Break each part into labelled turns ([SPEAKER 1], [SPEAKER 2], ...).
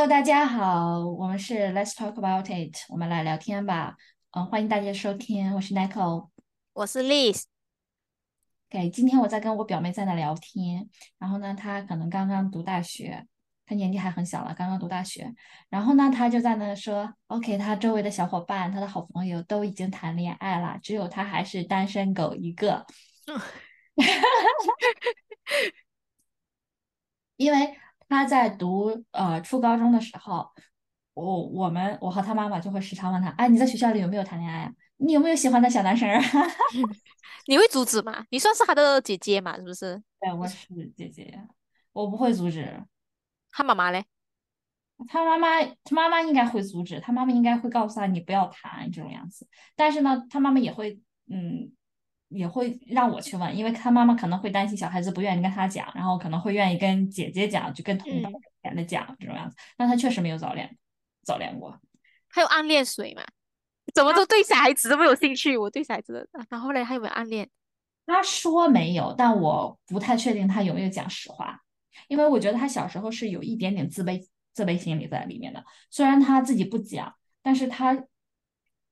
[SPEAKER 1] Hello，大家好，我们是 Let's Talk About It，我们来聊天吧。嗯，欢迎大家收听，我是 Nicole。
[SPEAKER 2] 我是
[SPEAKER 1] Liz，OK，今天我在跟我表妹在那聊天，然后呢，她可能刚刚读大学，她年纪还很小了，刚刚读大学。然后呢，她就在那说，OK，她周围的小伙伴，她的好朋友都已经谈恋爱了，只有她还是单身狗一个。因为她在读呃初高中的时候，我我们我和他妈妈就会时常问他，哎，你在学校里有没有谈恋爱啊？你有没有喜欢的小男生啊？
[SPEAKER 2] 你会阻止吗？你算是他的姐姐嘛，是不是？
[SPEAKER 1] 对，我是姐姐，我不会阻止。
[SPEAKER 2] 他妈妈嘞？
[SPEAKER 1] 他妈妈，他妈妈应该会阻止，他妈妈应该会告诉他你不要谈这种样子。但是呢，他妈妈也会，嗯，也会让我去问，因为他妈妈可能会担心小孩子不愿意跟他讲，然后可能会愿意跟姐姐讲，就跟同班
[SPEAKER 2] 嗯，
[SPEAKER 1] 的讲这种样子。但他确实没有早恋，早恋过。
[SPEAKER 2] 还有暗恋谁嘛？怎么都对小孩子这么有兴趣？我对小孩子然后嘞，还有没有暗恋？
[SPEAKER 1] 他说没有，但我不太确定他有没有讲实话，因为我觉得他小时候是有一点点自卑自卑心理在里面的。虽然他自己不讲，但是他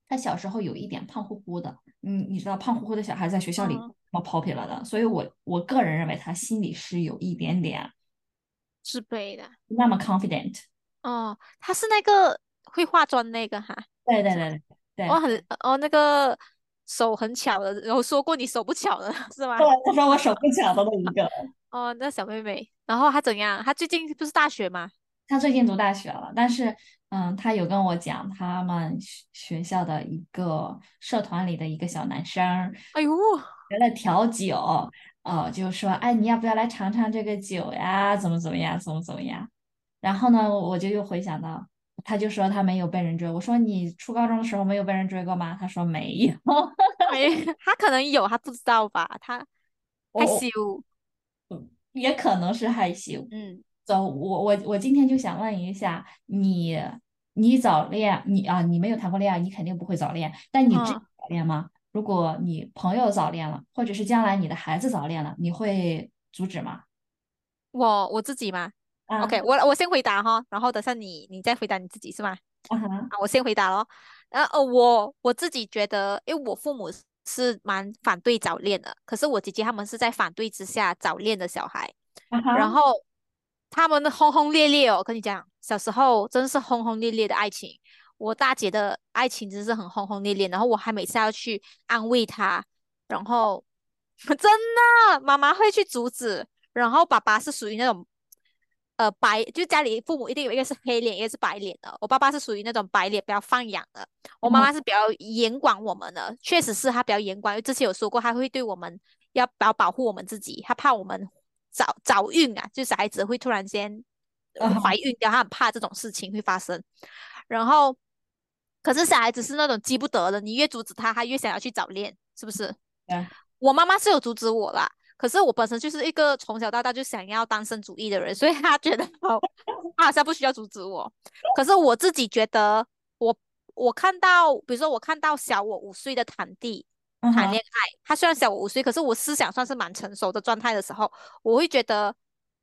[SPEAKER 1] 他小时候有一点胖乎乎的，嗯，你知道胖乎乎的小孩在学校里么 popular 的，所以我我个人认为他心里是有一点点
[SPEAKER 2] 自卑的。
[SPEAKER 1] 那么 confident。
[SPEAKER 2] 哦，他是那个会化妆那个哈？
[SPEAKER 1] 对对对对
[SPEAKER 2] 我，很哦，那个手很巧的，然后说过你手不巧的是吗？
[SPEAKER 1] 对，他说我手不巧的那一个。
[SPEAKER 2] 哦，那小妹妹，然后她怎样？她最近不是大学吗？
[SPEAKER 1] 她最近读大学了，但是，嗯，他有跟我讲他们学学校的一个社团里的一个小男生
[SPEAKER 2] 哎呦，
[SPEAKER 1] 学了调酒，呃，就说，哎，你要不要来尝尝这个酒呀？怎么怎么样，怎么怎么样？然后呢，我就又回想到，他就说他没有被人追。我说你初高中的时候没有被人追过吗？他说没有。
[SPEAKER 2] 哎，他可能有，他不知道吧？他 害羞。
[SPEAKER 1] 也可能是害羞。
[SPEAKER 2] 嗯
[SPEAKER 1] 走，我我我今天就想问一下你，你早恋，你啊，你没有谈过恋爱，你肯定不会早恋，但你支持
[SPEAKER 2] 嗯。
[SPEAKER 1] 早恋吗？如果你朋友早恋了，或者是将来你的孩子早恋了，你会阻止吗？
[SPEAKER 2] 我我自己吗
[SPEAKER 1] 啊
[SPEAKER 2] ？OK，我我先回答哈，然后等下你你再回答你自己是吗？
[SPEAKER 1] 啊
[SPEAKER 2] 我先回答咯。然后呃，我我自己觉得，因为我父母是是蛮反对早恋的，可是我姐姐他们是在反对之下早恋的小孩，然后他们的轰轰烈烈哦，跟你讲，小时候真是轰轰烈烈的爱情。我大姐的爱情真是很轰轰烈烈，然后我还每次要去安慰她，然后真的妈妈会去阻止，然后爸爸是属于那种呃白，就家里父母一定有一个是黑脸，一个是白脸的。我爸爸是属于那种白脸比较放养的，我妈妈是比较严管我们的，确实是她比较严管，因为之前有说过，她会对我们要比较保护我们自己，她怕我们早早孕啊，就小孩子会突然间怀孕掉，他很怕这种事情会发生。然后，可是小孩子是那种急不得的，你越阻止他，他越想要去早恋，是不是？
[SPEAKER 1] 嗯，
[SPEAKER 2] 我妈妈是有阻止我啦，可是我本身就是一个从小到大就想要单身主义的人，所以他觉得 好，她好像不需要阻止我。可是我自己觉得我，我看到，比如说我看到小我五岁的堂弟谈恋爱，他虽然小我五岁，可是我思想算是蛮成熟的状态的时候，我会觉得。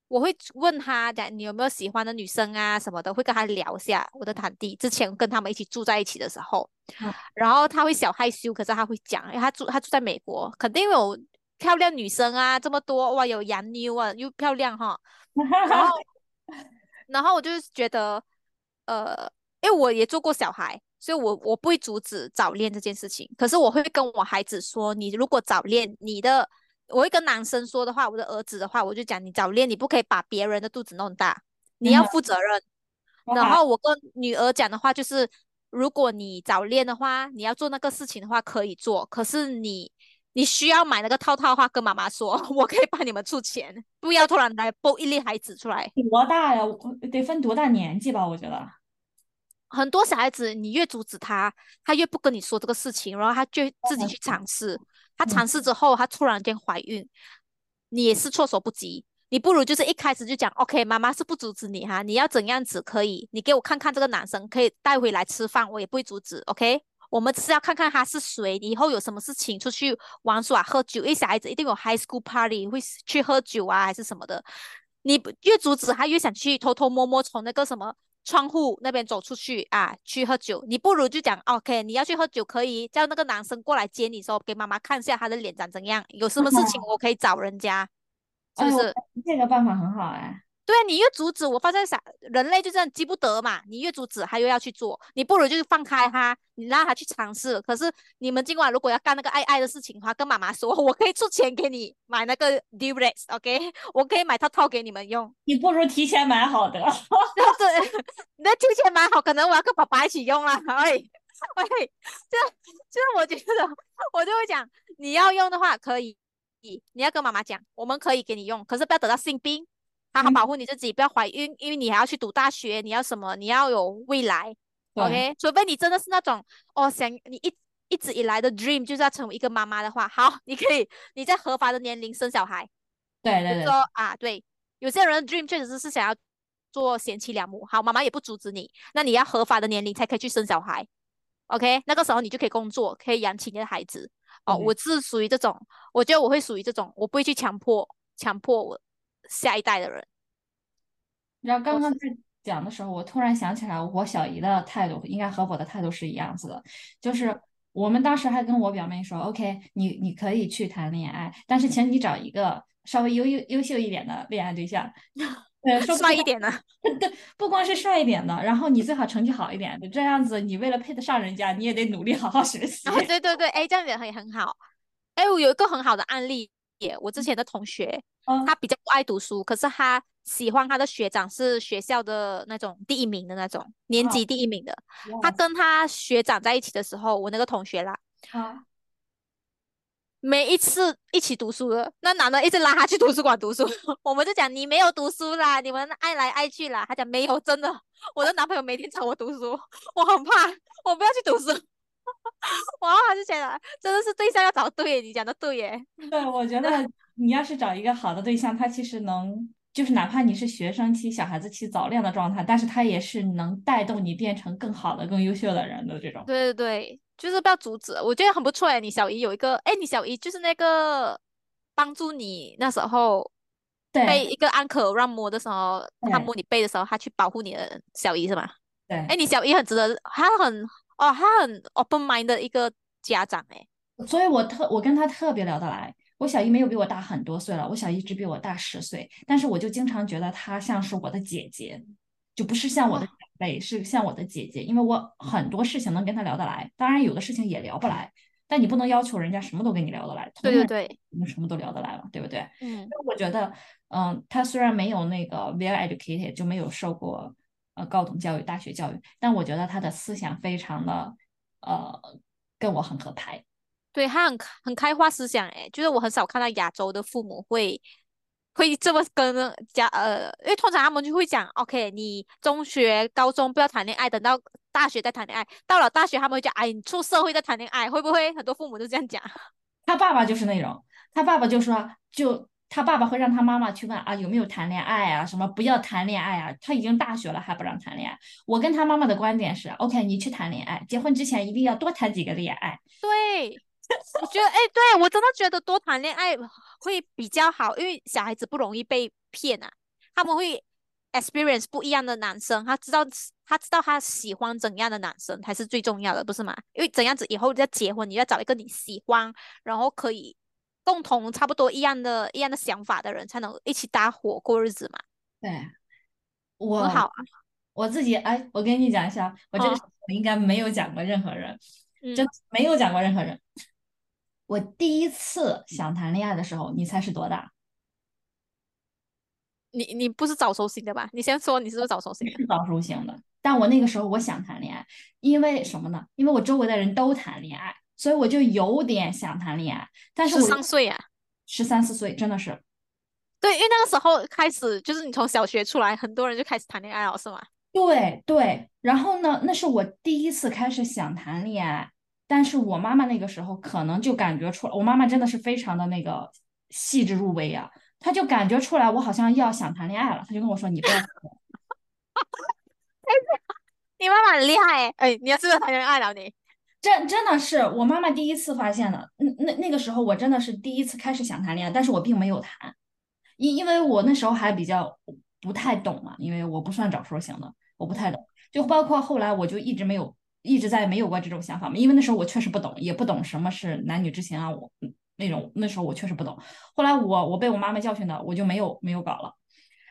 [SPEAKER 2] 我会问他讲你有没有喜欢的女生啊什么的，会跟他聊一下我的堂弟之前跟他们一起住在一起的时候，
[SPEAKER 1] 嗯
[SPEAKER 2] 然后他会小害羞，可是他会讲，因为他住他住在美国，肯定有漂亮女生啊，这么多哇，有洋妞啊，又漂亮哈。然后，然后我就是觉得，呃，因为我也做过小孩，所以我我不会阻止早恋这件事情。可是我会跟我孩子说，你如果早恋，你的我会跟男生说的话，我的儿子的话，我就讲你早恋，你不可以把别人的肚子弄大，你要负责任。然，后我跟女儿讲的话就是，如果你早恋的话，你要做那个事情的话可以做，可是你你需要买那个套套的话，跟妈妈说，我可以帮你们出钱，不要突然来蹦一粒孩子出来。
[SPEAKER 1] 多大呀？我得分多大年纪吧？我觉得。
[SPEAKER 2] 很多小孩子，你越阻止他，他越不跟你说这个事情，然后他就自己去尝试。他
[SPEAKER 1] 嗯
[SPEAKER 2] 尝试之后，他突然间怀孕，你也是措手不及。你不如就是一开始就讲，OK，妈妈是不阻止你哈，你要怎样子可以，你给我看看这个男生可以带回来吃饭，我也不会阻止，OK。我们只是要看看他是谁，以后有什么事情出去玩耍、喝酒，因为小孩子一定有 high school party 会去喝酒啊，还是什么的。你不越阻止他，越想去偷偷摸摸从那个什么窗户那边走出去啊，去喝酒，你不如就讲 OK，你要去喝酒可以叫那个男生过来接你，说给妈妈看一下他的脸长怎样，有什么事情我可以找人家，是不是？
[SPEAKER 1] 这个办法很好哎。
[SPEAKER 2] 对啊，你越阻止，我发现啥，人类就这样积不得嘛。你越阻止，他又要去做，你不如就是放开他，你让他去尝试。可是你们今晚如果要干那个爱爱的事情的话，跟妈妈说，我可以出钱给你买那个 d u r e x o k 我可以买套套给你们用。
[SPEAKER 1] 你不如提前买好的。
[SPEAKER 2] 对，你那提前买好，可能我要跟爸爸一起用了。哎，喂，就就是我觉得，我就会讲，你要用的话可以，你要跟妈妈讲，我们可以给你用，可是不要等到性病。好好保护你自己，不要怀孕，因为你还要去读大学，你要什么？你要有未来，OK？除非你真的是那种哦，想你一一直以来的 dream 就是要成为一个妈妈的话，好，你可以你在合法的年龄生小孩。
[SPEAKER 1] 对对对。
[SPEAKER 2] 说啊，对，有些人的 dream 确实是是想要做贤妻良母，好，妈妈也不阻止你，那你要合法的年龄才可以去生小孩，OK？那个时候你就可以工作，可以养起你的孩子。哦，我是属于这种，我觉得我会属于这种，我不会去强迫强迫我。下一代的人，
[SPEAKER 1] 然后刚刚在讲的时候，我突然想起来，我小姨的态度应该和我的态度是一样子的，就是我们当时还跟我表妹说，OK，你你可以去谈恋爱，但是请你找一个稍微优优优秀一点的恋爱对象，对，
[SPEAKER 2] 帅一点的，
[SPEAKER 1] 对，不光是帅一点的，然后你最好成绩好一点的，这样子你为了配得上人家，你也得努力好好学习。
[SPEAKER 2] 对对对，哎，这样也也很好。哎，我有一个很好的案例。我之前的同学，他比较不爱读书，可是他喜欢他的学长，是学校的那种第一名的那种，年级第一名的。他跟他学长在一起的时候，我那个同学啦，每一次一起读书的，那男的一直拉他去图书馆读书，我们就讲你没有读书啦，你们爱来爱去啦。他讲没有，真的，我的男朋友每天找我读书，我很怕，我不要去读书。哇，还是觉得真的是对象要找对，你讲的对耶。
[SPEAKER 1] 对，我觉得你要是找一个好的对象，他其实能，就是哪怕你是学生期、小孩子期早恋的状态，但是他也是能带动你变成更好的、更优秀的人的这种。
[SPEAKER 2] 对对对，就是不要阻止，我觉得很不错哎。你小姨有一个，哎，你小姨就是那个帮助你那时候背一个安可让摸的时候，他摸你背的时候，他去保护你的小姨是吗？
[SPEAKER 1] 对。
[SPEAKER 2] 哎，你小姨很值得，她很。哦，他很 open mind 的一个家长哎，
[SPEAKER 1] 所以我特我跟他特别聊得来。我小姨没有比我大很多岁了，我小姨只比我大十岁，但是我就经常觉得她像是我的姐姐，就不是像我的长辈，是像我的姐姐，因为我很多事情能跟她聊得来，当然有的事情也聊不来，但你不能要求人家什么都跟你聊得来。
[SPEAKER 2] 对对对，
[SPEAKER 1] 我们什么都聊得来嘛，对不对？
[SPEAKER 2] 嗯。
[SPEAKER 1] 我觉得，嗯，他虽然没有那个 well educated，就没有受过呃高等教育、大学教育，但我觉得他的思想非常的。呃，跟我很合拍，
[SPEAKER 2] 对他很很开化思想，哎，就是我很少看到亚洲的父母会会这么跟家呃，因为通常他们就会讲，OK，你中学、高中不要谈恋爱，等到大学再谈恋爱，到了大学他们会讲，哎，你出社会再谈恋爱，会不会很多父母都这样讲？
[SPEAKER 1] 他爸爸就是那种，他爸爸就说就。他爸爸会让他妈妈去问啊有没有谈恋爱啊什么不要谈恋爱啊他已经大学了还不让谈恋爱。我跟他妈妈的观点是，OK，你去谈恋爱，结婚之前一定要多谈几个恋爱。
[SPEAKER 2] 对，我觉得哎，对我真的觉得多谈恋爱会比较好，因为小孩子不容易被骗啊，他们会 experience 不一样的男生，他知道他知道他喜欢怎样的男生才是最重要的，不是吗？因为怎样子以后要结婚，你要找一个你喜欢，然后可以。共同差不多一样的一样的想法的人，才能一起搭伙过日子嘛。
[SPEAKER 1] 对，我
[SPEAKER 2] 很好啊。
[SPEAKER 1] 我自己哎，我跟你讲一下，我这个我应该没有讲过任何人，真没有讲过任何人。我第一次想谈恋爱的时候，你猜是多大？
[SPEAKER 2] 你你不是早熟型的吧？你先说，你是不是早熟型？
[SPEAKER 1] 是早熟型的。但我那个时候我想谈恋爱，因为什么呢？因为我周围的人都谈恋爱。所以我就有点想谈恋爱，但是
[SPEAKER 2] 十三岁啊，
[SPEAKER 1] 十三四岁真的是，
[SPEAKER 2] 对，因为那个时候开始就是你从小学出来，很多人就开始谈恋爱了，是吗？
[SPEAKER 1] 对对，然后呢，那是我第一次开始想谈恋爱，但是我妈妈那个时候可能就感觉出来，我妈妈真的是非常的那个细致入微啊，她就感觉出来我好像要想谈恋爱了，她就跟我说你不要，
[SPEAKER 2] 你妈妈很厉害哎，哎，你要是不是谈恋爱了你？
[SPEAKER 1] 真真的是我妈妈第一次发现的，那那那个时候我真的是第一次开始想谈恋爱，但是我并没有谈，因因为我那时候还比较不太懂嘛，因为我不算早熟型的，我不太懂。就包括后来，我就一直没有一直在没有过这种想法嘛，因为那时候我确实不懂，也不懂什么是男女之情啊，我那种那时候我确实不懂。后来我我被我妈妈教训的，我就没有没有搞了。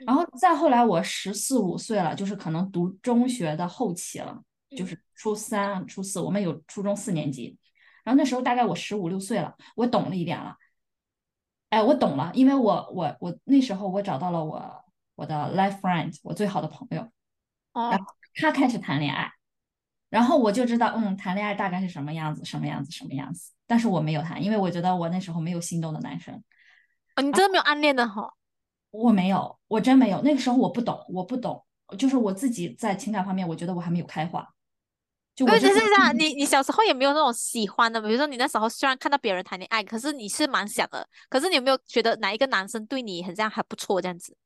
[SPEAKER 1] 然后再后来，我十四五岁了，就是可能读中学的后期了，就是初三、初四，我们有初中四年级。然后那时候大概我十五六岁了，我懂了一点了。哎，我懂了，因为我我我那时候我找到了我我的 life friend，我最好的朋友，然后他开始谈恋爱，然后我就知道，嗯，谈恋爱大概是什么样子，什么样子，什么样子。但是我没有谈，因为我觉得我那时候没有心动的男生。
[SPEAKER 2] 哦，你真的没有暗恋的哈？
[SPEAKER 1] 我没有，我真没有。那个时候我不懂，我不懂，就是我自己在情感方面，我觉得我还没有开化。就
[SPEAKER 2] 是这样，你你小时候也没有那种喜欢的，比如说你那时候虽然看到别人谈恋爱，可是你是蛮想的。可是你有没有觉得哪一个男生对你很这样还不错这样子？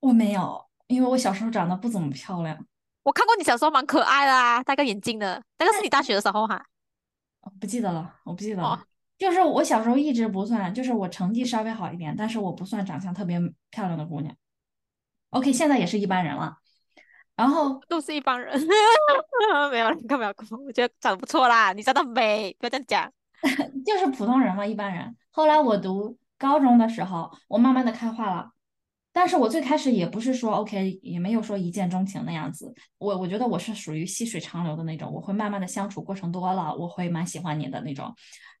[SPEAKER 1] 我没有，因为我小时候长得不怎么漂亮。
[SPEAKER 2] 我看过你小时候蛮可爱的啊，戴个眼镜的，那个是你大学的时候哈？
[SPEAKER 1] 不记得了，我不记得了。就是我小时候一直不算，就是我成绩稍微好一点，但是我不算长相特别漂亮的姑娘。OK，现在也是一般人了。然后
[SPEAKER 2] 都是一帮人，没有，你看没有？我觉得长得不错啦，你长得美，不要这样讲。
[SPEAKER 1] 就是普通人嘛，一般人。后来我读高中的时候，我慢慢的开化了，但是我最开始也不是说 OK，也没有说一见钟情那样子。我我觉得我是属于细水长流的那种，我会慢慢的相处过程多了，我会蛮喜欢你的那种。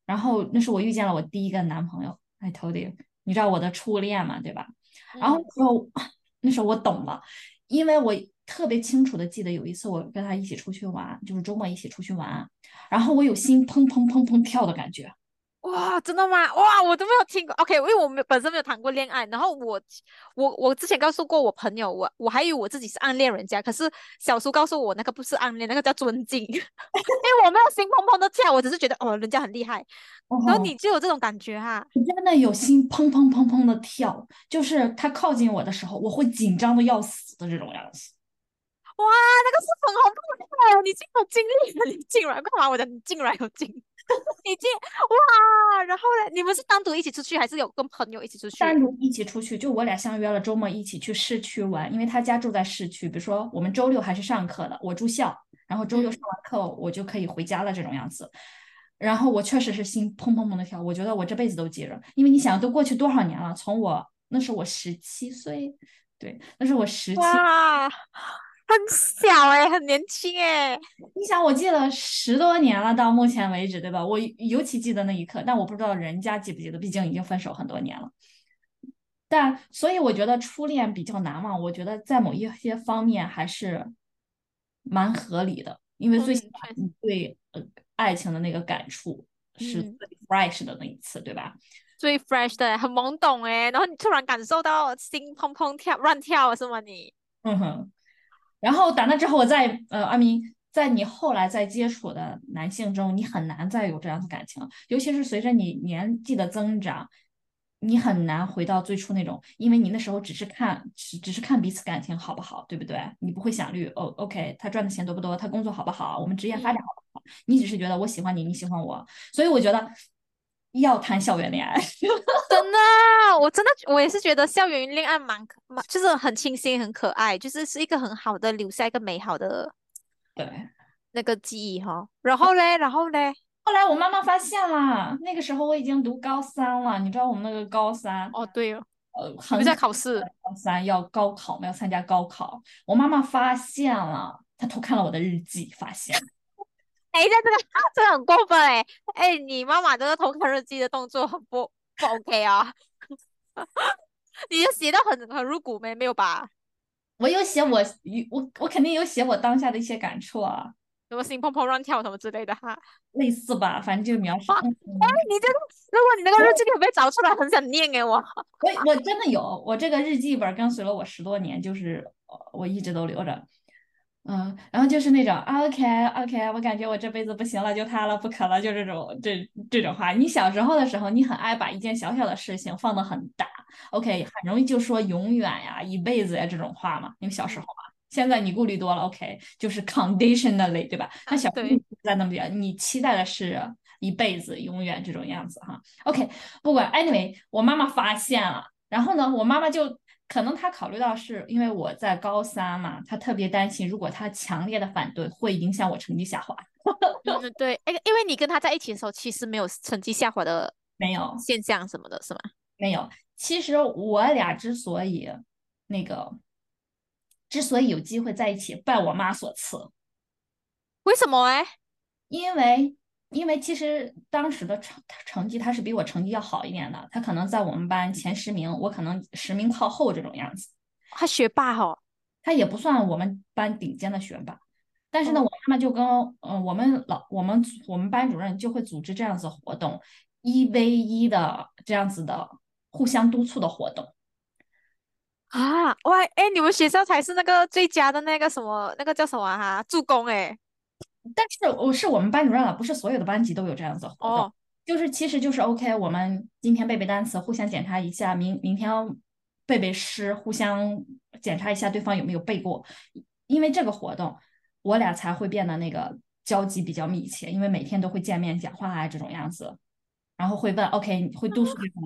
[SPEAKER 1] 然后那是我遇见了我第一个男朋友，I told you，你知道我的初恋嘛，对吧？然后那时候 那时候我懂了，因为我特别清楚的记得有一次我跟他一起出去玩，就是周末一起出去玩，然后我有心砰砰砰砰跳的感觉。
[SPEAKER 2] 哇，真的吗？哇，我都没有听过。OK，因为我没本身没有谈过恋爱，然后我我我之前告诉过我朋友，我我还以为我自己是暗恋人家，可是小叔告诉我那个不是暗恋，那个叫尊敬，因为我没有心砰砰的跳，我只是觉得哦，人家很厉害。然后你就有这种感觉哈？
[SPEAKER 1] 真的有心砰砰砰砰的跳，就是他靠近我的时候，我会紧张的要死的这种样子。
[SPEAKER 2] 哇，那个是粉红泡泡，你竟有经历了，你竟然干嘛？我的你竟然有经。你竟哇，然后呢？你们是单独一起出去，还是有跟朋友一起出去？
[SPEAKER 1] 单独一起出去，就我俩相约了周末一起去市区玩，因为他家住在市区。比如说我们周六还是上课的，我住校，然后周六上完课我就可以回家了这种样子。然后我确实是心砰砰砰的跳，我觉得我这辈子都记着，因为你想都过去多少年了？从我那是我十七岁，对，那是我十七。
[SPEAKER 2] 很小哎，很年轻哎。
[SPEAKER 1] 你想，我记了十多年了，到目前为止，对吧？我尤其记得那一刻，但我不知道人家记不记得，毕竟已经分手很多年了。但所以我觉得初恋比较难忘，我觉得在某一些方面还是蛮合理的，因为最起码你对呃爱情的那个感触是最 fresh 的那一次，对吧？
[SPEAKER 2] 最 fresh 的，很懵懂哎，然后你突然感受到心砰砰跳，乱跳是吗？你，
[SPEAKER 1] 嗯哼。然后打那之后，我在呃，阿明，在你后来在接触的男性中，你很难再有这样的感情，尤其是随着你年纪的增长，你很难回到最初那种，因为你那时候只是看，只只是看彼此感情好不好，对不对？你不会想虑哦，OK，他赚的钱多不多，他工作好不好，我们职业发展好不好？你只是觉得我喜欢你，你喜欢我，所以我觉得。要谈校园恋爱，
[SPEAKER 2] 真的，我真的，我也是觉得校园恋爱蛮蛮，就是很清新、很可爱，就是是一个很好的留下一个美好的
[SPEAKER 1] 对
[SPEAKER 2] 那个记忆哈。然后嘞，然后嘞，
[SPEAKER 1] 后来我妈妈发现了，那个时候我已经读高三了，你知道我们那个高三
[SPEAKER 2] 哦，对哦，
[SPEAKER 1] 呃，还
[SPEAKER 2] 在考试，
[SPEAKER 1] 高三要高考，要参加高考。我妈妈发现了，她偷看了我的日记，发现。
[SPEAKER 2] 哎，这个 这个很过分哎！哎，你妈妈这个偷看日记的动作很不不 OK 啊！你就写的很很入骨没没有吧？
[SPEAKER 1] 我有写我我我肯定有写我当下的一些感触啊，
[SPEAKER 2] 什么心砰砰乱跳什么之类的哈，
[SPEAKER 1] 类似吧，反正就描述。哎，
[SPEAKER 2] 你这个，如果你那个日记你有被找出来，很想念给我。
[SPEAKER 1] 我我真的有，我这个日记本跟随了我十多年，就是我一直都留着。嗯，然后就是那种 OK OK，我感觉我这辈子不行了，就他了，不可了，就这种这这种话。你小时候的时候，你很爱把一件小小的事情放得很大，OK，很容易就说永远呀、一辈子呀这种话嘛。因为小时候嘛，现在你顾虑多了，OK，就是 conditionally，对吧？那小时候在那边，你期待的是一辈子、永远这种样子哈。OK，不管 anyway，我妈妈发现了，然后呢，我妈妈就可能他考虑到是因为我在高三嘛，他特别担心，如果他强烈的反对，会影响我成绩下滑。
[SPEAKER 2] 对，对，哎，因为你跟他在一起的时候，其实没有成绩下滑的
[SPEAKER 1] 没有
[SPEAKER 2] 现象什么的，是吗？
[SPEAKER 1] 没有。其实我俩之所以那个，之所以有机会在一起，拜我妈所赐。
[SPEAKER 2] 为什么哎？
[SPEAKER 1] 因为。因为其实当时的成成绩他是比我成绩要好一点的，他可能在我们班前十名，我可能十名靠后这种样子。
[SPEAKER 2] 他学霸哈，
[SPEAKER 1] 他也不算我们班顶尖的学霸。但是呢，我妈妈就跟嗯我们老我们我们班主任就会组织这样子活动，一 v 一的这样子的互相督促的活动。
[SPEAKER 2] 啊，哇，哎，你们学校才是那个最佳的那个什么那个叫什么哈助攻哎。
[SPEAKER 1] 但是我是我们班主任了，不是所有的班级都有这样子活动。就是其实就是 OK，我们今天背背单词，互相检查一下，明明天背背诗，互相检查一下对方有没有背过。因为这个活动，我俩才会变得那个交集比较密切，因为每天都会见面讲话啊这种样子，然后会问 OK，会督促对方。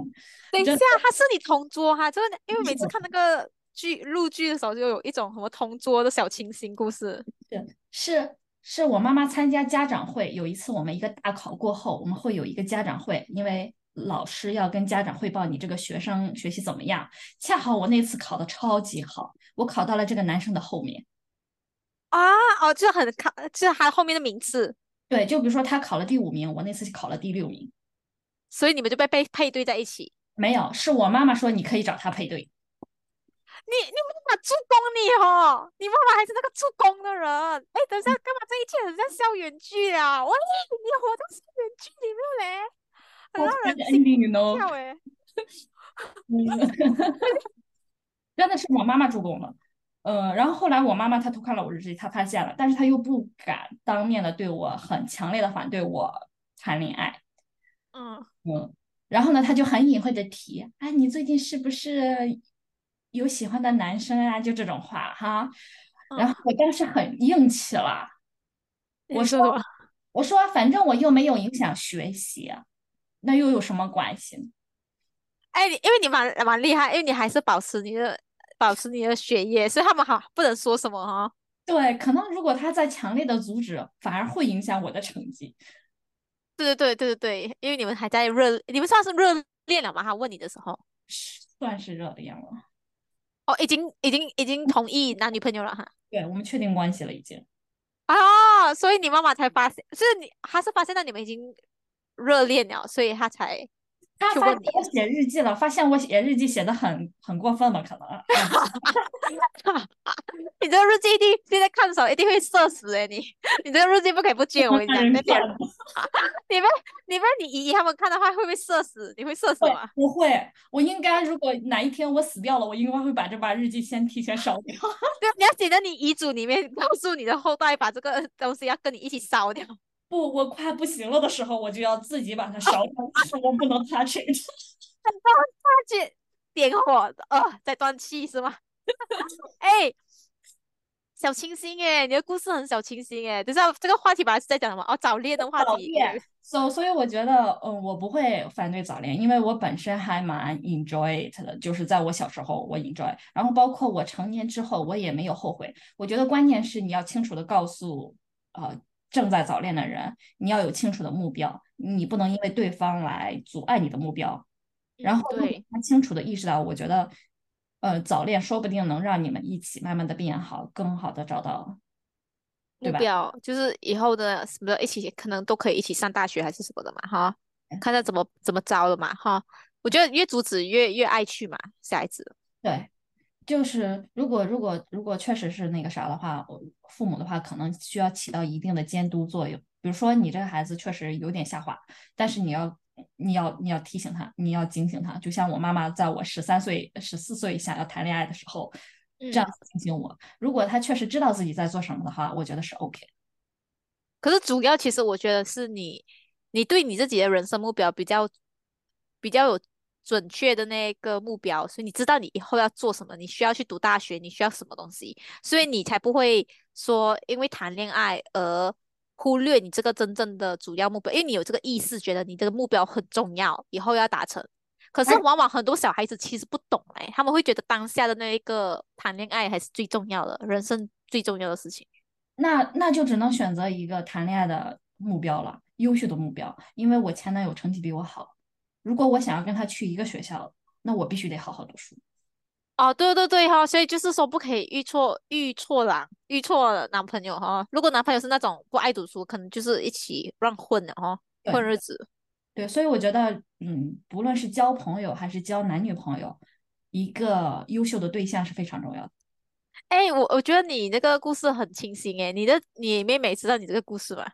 [SPEAKER 2] 等一下，他是你同桌哈？就是因为每次看那个剧录剧的时候，就有一种什么同桌的小清新故事。
[SPEAKER 1] 是是。是我妈妈参加家长会，有一次我们一个大考过后，我们会有一个家长会，因为老师要跟家长汇报你这个学生学习怎么样。恰好我那次考的超级好，我考到了这个男生的后面。
[SPEAKER 2] 啊哦，这很考，这还后面的名次。
[SPEAKER 1] 对，就比如说他考了第五名，我那次考了第六名，
[SPEAKER 2] 所以你们就被被配对在一起。
[SPEAKER 1] 没有，是我妈妈说你可以找他配对。
[SPEAKER 2] 你你妈妈助攻你哦，你妈妈还是那个助攻的人。哎，等一下，干嘛这一切很像校园剧啊？喂，你活在校园剧里面嘞，很让人心跳哎。
[SPEAKER 1] 真的是我妈妈助攻了。呃，然后后来我妈妈她偷看了我日记，她发现了，但是她又不敢当面的对我很强烈的反对我谈恋爱。
[SPEAKER 2] 嗯
[SPEAKER 1] 嗯，然后呢，她就很隐晦的提，哎，你最近是不是？有喜欢的男生啊，就这种话哈，然后我当时很硬气了，我说我说反正我又没有影响学习，那又有什么关系？
[SPEAKER 2] 哎，因为你蛮蛮厉害，因为你还是保持你的保持你的学业，所以他们好不能说什么哈。
[SPEAKER 1] 对，可能如果他在强烈的阻止，反而会影响我的成绩。
[SPEAKER 2] 对对对对对对，因为你们还在热，你们算是热恋了吗？他问你的时候，
[SPEAKER 1] 算是热恋了。
[SPEAKER 2] 哦，已经已经已经同意男女朋友了哈。
[SPEAKER 1] 对，我们确定关系了已经。
[SPEAKER 2] 啊，所以你妈妈才发现，是你，她是发现到你们已经热恋了，所以她才。
[SPEAKER 1] 他发现我写日记了，发现我写日记写的很很过分了，可能。
[SPEAKER 2] 你这个日记一定现在看的时候一定会社死哎，你你这个日记不可以不见，我跟 你讲。你们你们你姨姨他们看的话会不会社死？你会社死吗？
[SPEAKER 1] 不会，我应该如果哪一天我死掉了，我应该会把这把日记先提前烧掉。
[SPEAKER 2] 对，你要写在你遗嘱里面，告诉你的后代把这个东西要跟你一起烧掉。
[SPEAKER 1] 不，我快不行了的时候，我就要自己把它烧掉，我不能 touch it。
[SPEAKER 2] touch 点火，哦，在断气是吗？哎，小清新哎，你的故事很小清新哎。等下这个话题本来是在讲什么？哦，早恋的话题。
[SPEAKER 1] 所所以我觉得，嗯，我不会反对早恋，因为我本身还蛮 enjoy it 的，就是在我小时候我 enjoy，然后包括我成年之后我也没有后悔。我觉得关键是你要清楚的告诉，呃。正在早恋的人，你要有清楚的目标，你不能因为对方来阻碍你的目标。然后他清楚的意识到，我觉得，呃，早恋说不定能让你们一起慢慢的变好，更好的找到
[SPEAKER 2] 目标，就是以后的什么一起可能都可以一起上大学还是什么的嘛，哈，看他怎么怎么着了嘛，哈。我觉得越阻止越越爱去嘛，小孩子。
[SPEAKER 1] 对。就是如果如果如果确实是那个啥的话，我父母的话可能需要起到一定的监督作用。比如说你这个孩子确实有点下滑，但是你要你要你要提醒他，你要警醒他。就像我妈妈在我十三岁、十四岁想要谈恋爱的时候，这样提醒我。如果他确实知道自己在做什么的话，我觉得是 OK。
[SPEAKER 2] 可是主要其实我觉得是你，你对你自己的人生目标比较比较有。准确的那个目标，所以你知道你以后要做什么，你需要去读大学，你需要什么东西，所以你才不会说因为谈恋爱而忽略你这个真正的主要目标，因为你有这个意识，觉得你这个目标很重要，以后要达成。可是往往很多小孩子其实不懂哎，他们会觉得当下的那一个谈恋爱还是最重要的，人生最重要的事情。
[SPEAKER 1] 那那就只能选择一个谈恋爱的目标了，优秀的目标。因为我前男友成绩比我好，如果我想要跟他去一个学校，那我必须得好好读书。
[SPEAKER 2] 哦，对对对哈，所以就是说不可以遇错遇错郎，遇错了男朋友哈。如果男朋友是那种不爱读书，可能就是一起乱混的哈，混日子。
[SPEAKER 1] 对，所以我觉得，嗯，不论是交朋友还是交男女朋友，一个优秀的对象是非常重要的。
[SPEAKER 2] 哎，我我觉得你那个故事很清新哎，你的你妹妹知道你这个故事吗？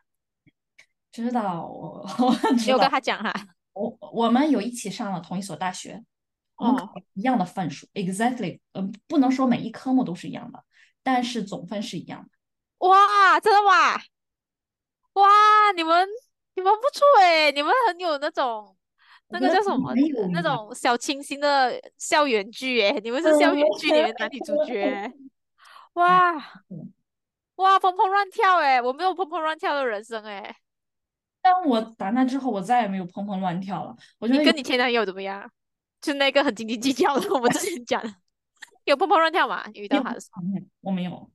[SPEAKER 1] 知道，我
[SPEAKER 2] 你有跟她讲哈？
[SPEAKER 1] 我我们有一起上了同一所大学。哦，一样的分数，exactly，嗯，不能说每一科目都是一样的，但是总分是一样的。
[SPEAKER 2] 哇，真的吗？哇，你们你们不错诶，你们很有那种那个叫什么那种小清新的校园剧诶，你们是校园剧里面男女主角。哇哇，砰砰乱跳诶，我没有砰砰乱跳的人生诶。
[SPEAKER 1] 但我打那之后，我再也没有砰砰乱跳了。我觉得
[SPEAKER 2] 你跟你前男友怎么样？就那个很斤斤计较的，我们之前讲的，有砰砰乱跳吗？遇到他的时候，
[SPEAKER 1] 我没有。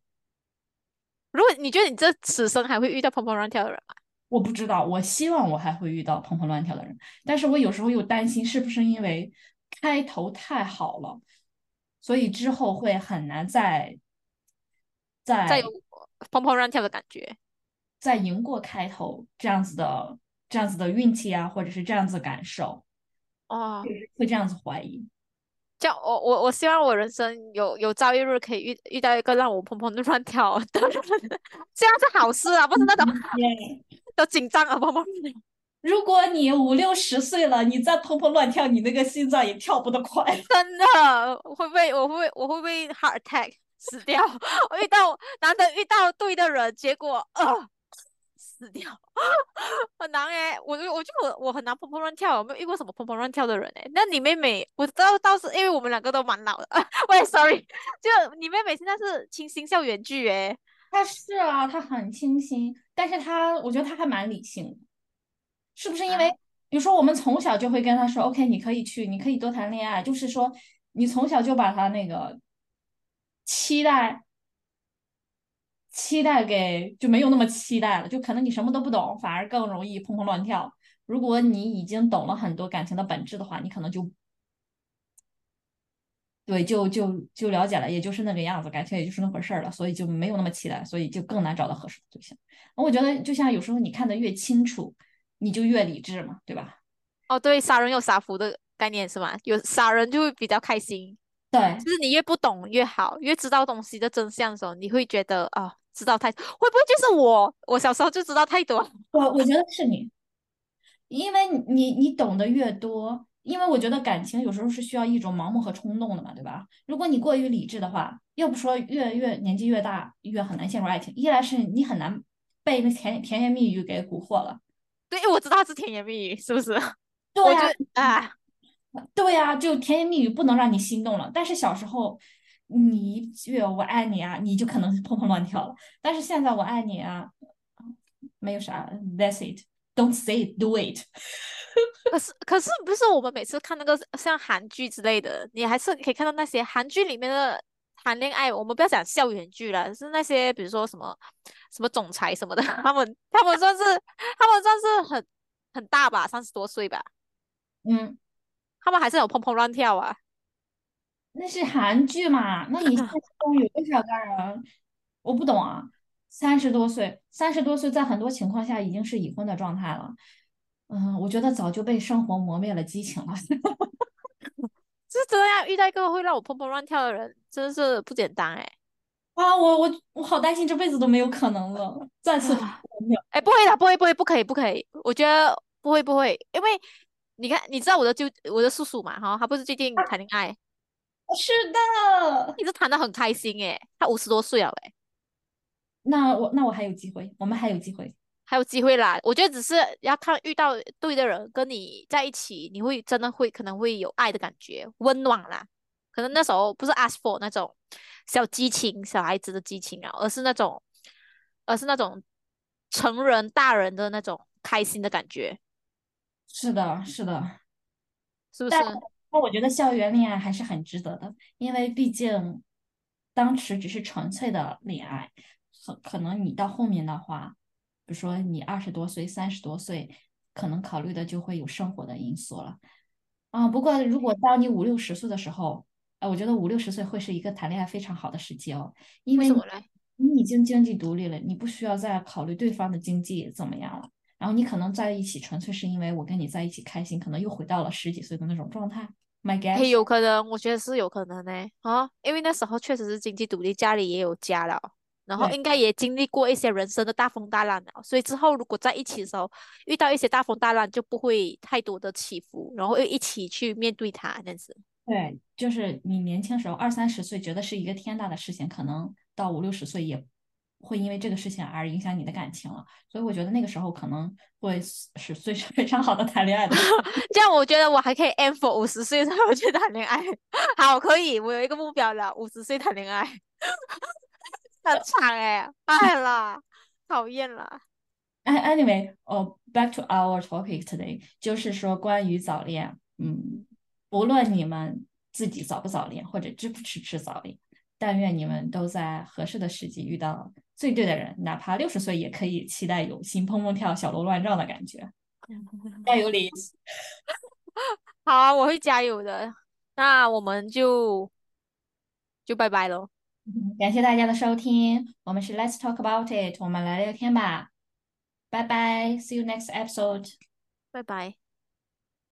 [SPEAKER 2] 如果你觉得你这此生还会遇到砰砰乱跳的人吗？
[SPEAKER 1] 我不知道，我希望我还会遇到砰砰乱跳的人，但是我有时候又担心，是不是因为开头太好了，所以之后会很难再再
[SPEAKER 2] 再有砰砰乱跳的感觉，
[SPEAKER 1] 再赢过开头这样子的这样子的运气啊，或者是这样子感受。
[SPEAKER 2] 哦，
[SPEAKER 1] 会这样子怀疑，
[SPEAKER 2] 这样我我我希望我人生有有朝一日可以遇遇到一个让我砰砰乱跳的人，这样是好事啊，不是那种都紧张啊砰砰。
[SPEAKER 1] 如果你五六十岁了，你再砰砰乱跳，你那个心脏也跳不得快。
[SPEAKER 2] 真的会不会我会我会不会 heart attack 死掉？我遇到难得遇到对的人，结果呃。死掉 很难哎，我我就我我很难砰砰乱跳，我没有遇过什么砰砰乱跳的人哎。那你妹妹，我知道倒是因为我们两个都蛮老的。喂，sorry，就你妹妹现在是清新校园剧哎。
[SPEAKER 1] 她是啊，她很清新，但是她我觉得她还蛮理性的。是不是因为比如说我们从小就会跟她说，OK，你可以去，你可以多谈恋爱，就是说你从小就把她那个期待。期待给就没有那么期待了，就可能你什么都不懂，反而更容易砰砰乱跳。如果你已经懂了很多感情的本质的话，你可能就对，就就就了解了，也就是那个样子，感情也就是那回事儿了，所以就没有那么期待，所以就更难找到合适的对象。我觉得就像有时候你看的越清楚，你就越理智嘛，对吧？
[SPEAKER 2] 哦，对，杀人有杀福的概念是吗？有杀人就会比较开心。
[SPEAKER 1] 对，
[SPEAKER 2] 就是你越不懂越好，越知道东西的真相的时候，你会觉得啊。知道太会不会就是我？我小时候就知道太多。
[SPEAKER 1] 我我觉得是你，因为你你懂得越多，因为我觉得感情有时候是需要一种盲目和冲动的嘛，对吧？如果你过于理智的话，要不说越越年纪越大越很难陷入爱情。一来是你很难被那甜甜言蜜语给蛊惑了。
[SPEAKER 2] 对，我知道是甜言蜜语，是不是？
[SPEAKER 1] 对呀，
[SPEAKER 2] 啊，
[SPEAKER 1] 对呀，就甜言蜜语不能让你心动了。但是小时候。你一句“我爱你”啊，你就可能砰砰乱跳了。但是现在“我爱你”啊，没有啥，That's it，Don't say it，Do it。
[SPEAKER 2] 可是可是不是我们每次看那个像韩剧之类的，你还是可以看到那些韩剧里面的谈恋爱。我们不要讲校园剧了，是那些比如说什么什么总裁什么的，他们他们算是他们算是很很大吧，三十多岁吧。
[SPEAKER 1] 嗯，
[SPEAKER 2] 他们还是有砰砰乱跳啊。
[SPEAKER 1] 那是韩剧嘛？那你现实中有多少个人？我不懂啊。三十多岁，三十多岁在很多情况下已经是已婚的状态了。嗯，我觉得早就被生活磨灭了激情了。
[SPEAKER 2] 是这样，遇到一个会让我砰砰乱跳的人，真的是不简单哎。
[SPEAKER 1] 啊，我我我好担心这辈子都没有可能了，再次
[SPEAKER 2] 哎，不会的，不会，不会，不可以，不可以。我觉得不会，不会，因为你看，你知道我的舅，我的叔叔嘛，哈，他不是最近谈恋爱。
[SPEAKER 1] 是的，
[SPEAKER 2] 一直谈的很开心诶，他五十多岁了诶。
[SPEAKER 1] 那我那我还有机会，我们还有机会，
[SPEAKER 2] 还有机会啦。我觉得只是要看遇到对的人跟你在一起，你会真的会可能会有爱的感觉，温暖啦。可能那时候不是 ask for 那种小激情、小孩子的激情啊，而是那种，而是那种成人大人的那种开心的感觉。
[SPEAKER 1] 是的，是的，
[SPEAKER 2] 是不是？
[SPEAKER 1] 那我觉得校园恋爱还是很值得的，因为毕竟当时只是纯粹的恋爱，很可能你到后面的话，比如说你二十多岁、三十多岁，可能考虑的就会有生活的因素了。啊，不过如果当你五六十岁的时候，呃，我觉得五六十岁会是一个谈恋爱非常好的时机哦，因为？你已经经济独立了，你不需要再考虑对方的经济怎么样了。然后你可能在一起，纯粹是因为我跟你在一起开心，可能又回到了十几岁的那种状态。My
[SPEAKER 2] 嘿有可能，我觉得是有可能呢。啊，因为那时候确实是经济独立，家里也有家了，然后应该也经历过一些人生的大风大浪了，所以之后如果在一起的时候遇到一些大风大浪，就不会太多的起伏，然后又一起去面对它，这样子。
[SPEAKER 1] 对，就是你年轻时候二三十岁觉得是一个天大的事情，可能到五六十岁也会因为这个事情而影响你的感情了。所以我觉得那个时候可能会是最非常好的谈恋爱的。
[SPEAKER 2] 这样我觉得我还可以 aim for 五十岁才会去谈恋爱。好，可以，我有一个目标了，五十岁谈恋爱。很惨哎，爱了，讨厌了。
[SPEAKER 1] An- Anyway，哦、b a c k to our topic today，就是说关于早恋，嗯，无论你们自己早不早恋，或者支不支持早恋，但愿你们都在合适的时机遇到最对的人，哪怕六十岁也可以期待有心砰砰跳、小鹿乱撞的感觉。加油，李！
[SPEAKER 2] 好啊，我会加油的。那我们就就拜拜喽。
[SPEAKER 1] 嗯感谢大家的收听，我们是 Let's Talk About It，我们来聊天吧，拜拜，See you next episode。
[SPEAKER 2] 拜拜。